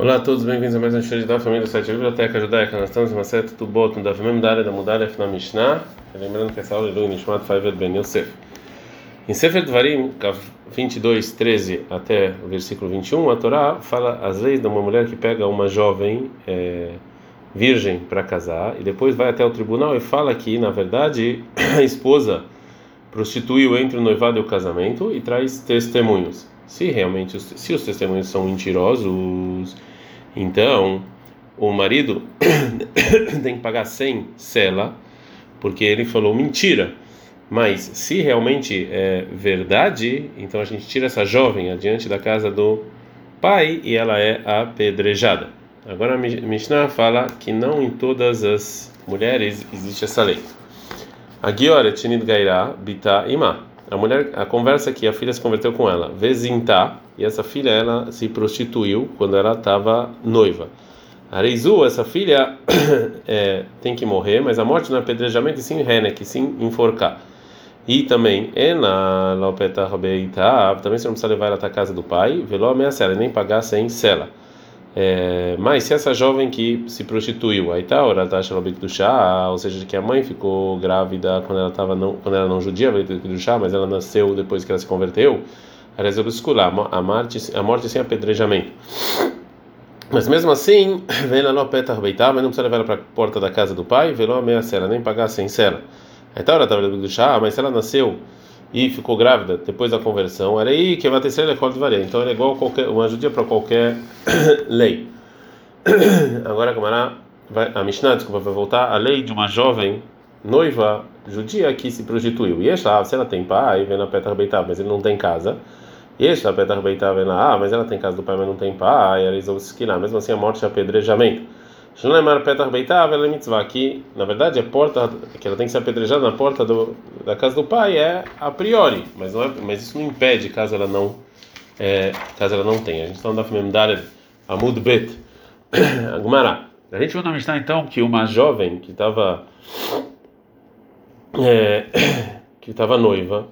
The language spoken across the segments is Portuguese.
Olá a todos, bem-vindos a mais um show da família do site Biblioteca Judaica. Nós estamos em uma seta do Boto, da Vimem da Mudalef na Mishnah. Lembrando que essa aula é do Nishmat Faivet Ben Yosef. Em Sefer Dvarim, 22, 13 até o versículo 21, a Torá fala as leis de uma mulher que pega uma jovem é, virgem para casar e depois vai até o tribunal e fala que, na verdade, a esposa prostituiu entre o noivado e o casamento e traz testemunhos. Se realmente se os testemunhos são mentirosos, então o marido tem que pagar 100 sela, porque ele falou mentira. Mas se realmente é verdade, então a gente tira essa jovem adiante da casa do pai e ela é apedrejada. Agora a Mishnah fala que não em todas as mulheres existe essa lei. A Giora Tinid Gairá Bita Ima. A mulher, a conversa que a filha se converteu com ela, Vezinta, e essa filha ela se prostituiu quando ela estava noiva. Areizu, essa filha é, tem que morrer, mas a morte não é apedrejamento e sim renek, sim enforcar. E também, Ena Lopeta Robeita, também você não precisa levar ela até a casa do pai, veló ameaçar, nem pagar sem sela. É, mas se essa jovem que se prostituiu, aí tá, ora tá do chá, ou seja, que a mãe ficou grávida quando ela estava não, quando ela não judia, do chá, mas ela nasceu depois que ela se converteu, a a morte, a morte sem apedrejamento. Mas mesmo assim, vem lá no peta arbeitar, mas não precisa levar ela para a porta da casa do pai, vê lá ameaçar, nem pagar sem cela. Aí tá, ora tá do chá, mas se ela nasceu e ficou grávida depois da conversão, era aí que vai ter ser de varia. Então era igual qualquer, uma judia para qualquer lei. Agora a a Mishnah, desculpa, vai voltar a lei de uma jovem noiva judia que se prostituiu. E esta, se ela tem pai, vem na Petar Beitar, mas ele não tem casa. E esta Petar Beitar vem lá, ah, mas ela tem casa do pai, mas não tem pai. Eles vão se Mesmo assim, a morte é apedrejamento. Shloemar Petach Beitav ela mitzvah, que na verdade a porta que ela tem que ser apedrejada na porta do, da casa do pai é a priori, mas não é, mas isso não impede caso ela não é, caso ela não tenha. A gente está no Daf Amud Bet Agumara. A gente vai na Mishnah então que uma jovem que estava é, que estava noiva,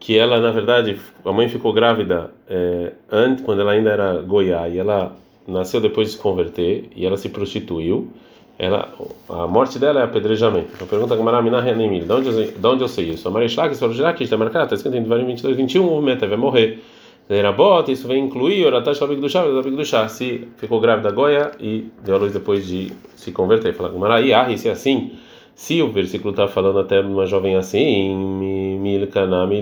que ela na verdade a mãe ficou grávida é, antes quando ela ainda era goiá e ela nasceu depois de se converter e ela se prostituiu, ela, a morte dela é apedrejamento. Então pergunta Gamara Minah de onde, de onde eu sei isso? A Marishlak, se já que está marcado, está escrito em 22, 21, o movimento vai morrer. Nerabot, isso vai incluir Oratash Labig do Chá, Labig do Chá, se ficou grávida Goia e deu a luz depois de se converter. Fala Gamara, e ah, se é assim, se o versículo está falando até uma jovem assim, Milkanami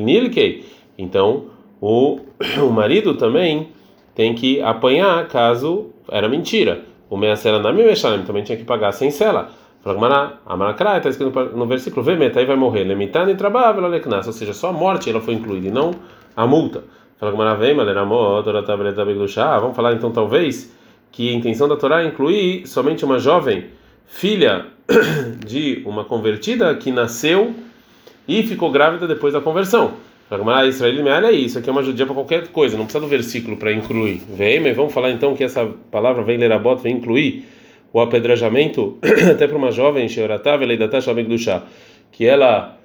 então o, o marido também tem que apanhar caso era mentira. O Meacela na Mimeshalim também tinha que pagar sem sela. Fala Amarakra, está escrito no versículo Vemeta, aí vai morrer. Lemitani trabalha, leknas, ou seja, só a morte ela foi incluída e não a multa. Fala Gamara Vema, Vamos falar então, talvez, que a intenção da Torá é incluir somente uma jovem filha de uma convertida que nasceu e ficou grávida depois da conversão. Pragma Israel é isso aqui é uma judia para qualquer coisa, não precisa do versículo para incluir. Vem, mas vamos falar então que essa palavra vem lerabot, vem incluir o apedrejamento até para uma jovem, Sheoratav, que ela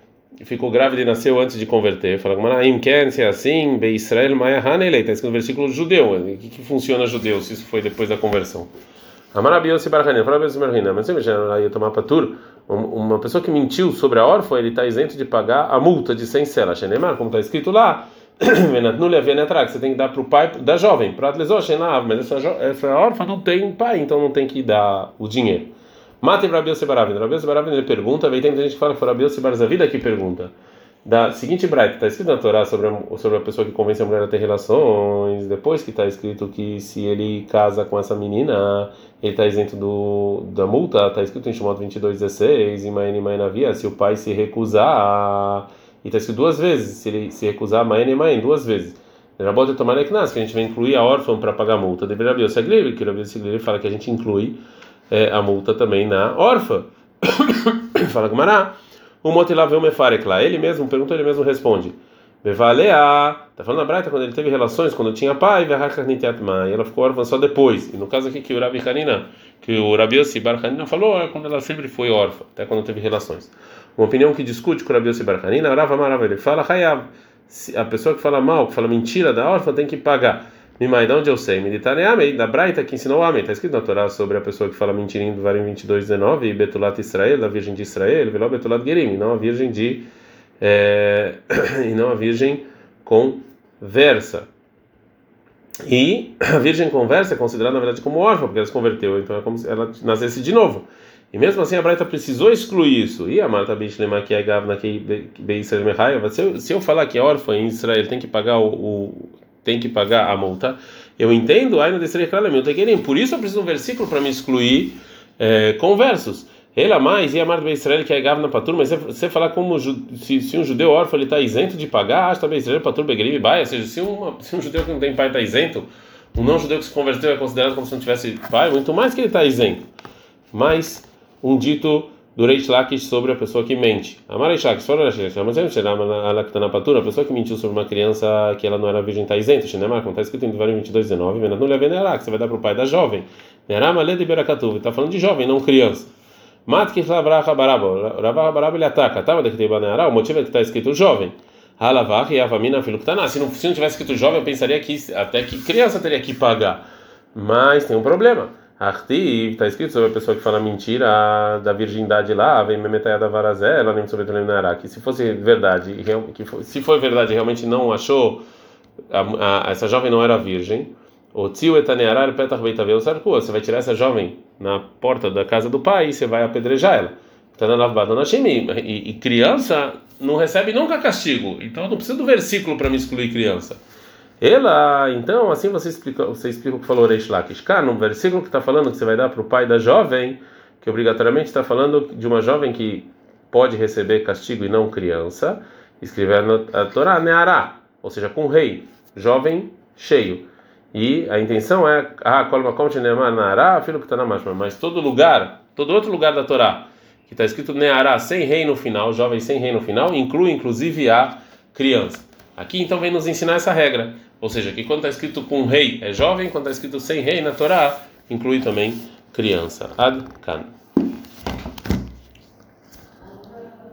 ficou grávida e nasceu antes de converter. Fala, Manaim quer se é assim, Be Israel Mayahanele, está escrito no versículo judeu. O que, que funciona judeu se isso foi depois da conversão? Amarabiose Barhanin, Farabiose Barhanin, mas você ia tomar patur uma pessoa que mentiu sobre a órfã, ele está isento de pagar a multa de 100 selas. Shenemar, como está escrito lá, você tem que dar para o pai da jovem, para mas essa, essa órfã não tem pai, então não tem que dar o dinheiro. Mate Rabiel Sebaravin. Rabiel Sebaravin ele pergunta, vem tem gente que fala que foi Rabiel Sebaravida que pergunta. Da seguinte braita, está escrito na Torá sobre a, sobre a pessoa que convence a mulher a ter relações, depois que está escrito que se ele casa com essa menina, ele está isento do, da multa, está escrito em Shimon 22,16, em Maene Mainavia, se o pai se recusar, e está escrito duas vezes, se ele se recusar, Maene Maen, duas vezes. Rabota tomar que a gente vai incluir a órfã para pagar a multa. Deveria abrir o segredo, que o Rabi Segredo fala que a gente inclui é, a multa também na órfã. fala Gumará. O Motilá vê o Mefarek lá. Ele mesmo pergunta, ele mesmo responde. Bevalea, tá falando na Braita quando ele teve relações, quando tinha pai, e ela ficou órfã só depois. E no caso aqui que o Rabi Hanina, que o Rabi Yossi Bar Hanina falou, é quando ela sempre foi órfã, até quando teve relações. Uma opinião que discute com o Rabi Yossi Bar Hanina, Rava Marav, ele fala, Hayav, a pessoa que fala mal, que fala mentira da órfã tem que pagar. Mimai, de onde eu sei? Meditaneamei, da Braita que ensinou Amei. Está escrito na Torá sobre a pessoa que fala mentirinho do Varim 22, 19, e Betulat Israel, da Virgem de Israel, Veló Betulat Gerim, não a Virgem de. É, e não a Virgem conversa. E a Virgem conversa é considerada, na verdade, como órfã, porque ela se converteu, então é como se ela nascesse de novo. E mesmo assim a Braita precisou excluir isso. E a Marta Bishlema que é Gavna que se eu falar que é órfã em Israel tem que pagar o, o tem que pagar a multa. Eu entendo, não desceria claramente. Por isso eu preciso de um versículo para me excluir é, conversos. Ela mais e a Marta Israel que é na patur, mas você falar como se, se um judeu órfão ele está isento de pagar, acho também Israel patur begrim baia, ou seja, se, uma, se um judeu que não tem pai está isento, um não judeu que se converteu é considerado como se não tivesse pai, muito mais que ele está isento. Mas um dito do Reish Lakish sobre a pessoa que mente. Amarei Lakish, fora Lakish, mas ele chama a Lactana Patura, a pessoa que mentiu sobre uma criança que ela não era virgem está isento, Shinemar, como está escrito em Devarim 22, 19, Venat não leva Nerá, que você vai dar para o pai da jovem. Nerama Led de Berakatuv, está falando de jovem, não criança. Mat que Lavraha Barabo, Ravaha Barabo ele ataca, tá? Mas que o motivo é que está escrito jovem. Halavach e Avamina não, se não tivesse escrito jovem, eu pensaria que até que criança teria que pagar. Mas tem um problema. Arti, está escrito sobre a pessoa que fala mentira da virgindade lá, vem memetaya da varazé, ela nem sobre que se fosse verdade, que se foi verdade realmente não achou a, a, essa jovem não era virgem, o tio etanearar petach beitavel sarkua, você vai tirar essa jovem na porta da casa do pai e você vai apedrejar ela. E, e criança não recebe nunca castigo, então não precisa do versículo para me excluir criança. Ela, então, assim você explica, você explica o que falou Reish Lakish. Cá, no versículo que está falando que você vai dar para o pai da jovem, que obrigatoriamente está falando de uma jovem que pode receber castigo e não criança, escrever na Torá, Neará, ou seja, com rei, jovem cheio. E a intenção é, ah, Neará, filho que está na mashma, mas todo lugar, todo outro lugar da Torá, que está escrito Neará, sem rei no final, jovem sem rei no final, inclui inclusive a criança. Aqui então vem nos ensinar essa regra ou seja, que quando está escrito com rei é jovem, quando está escrito sem rei na Torá, inclui também criança. Ad -kan.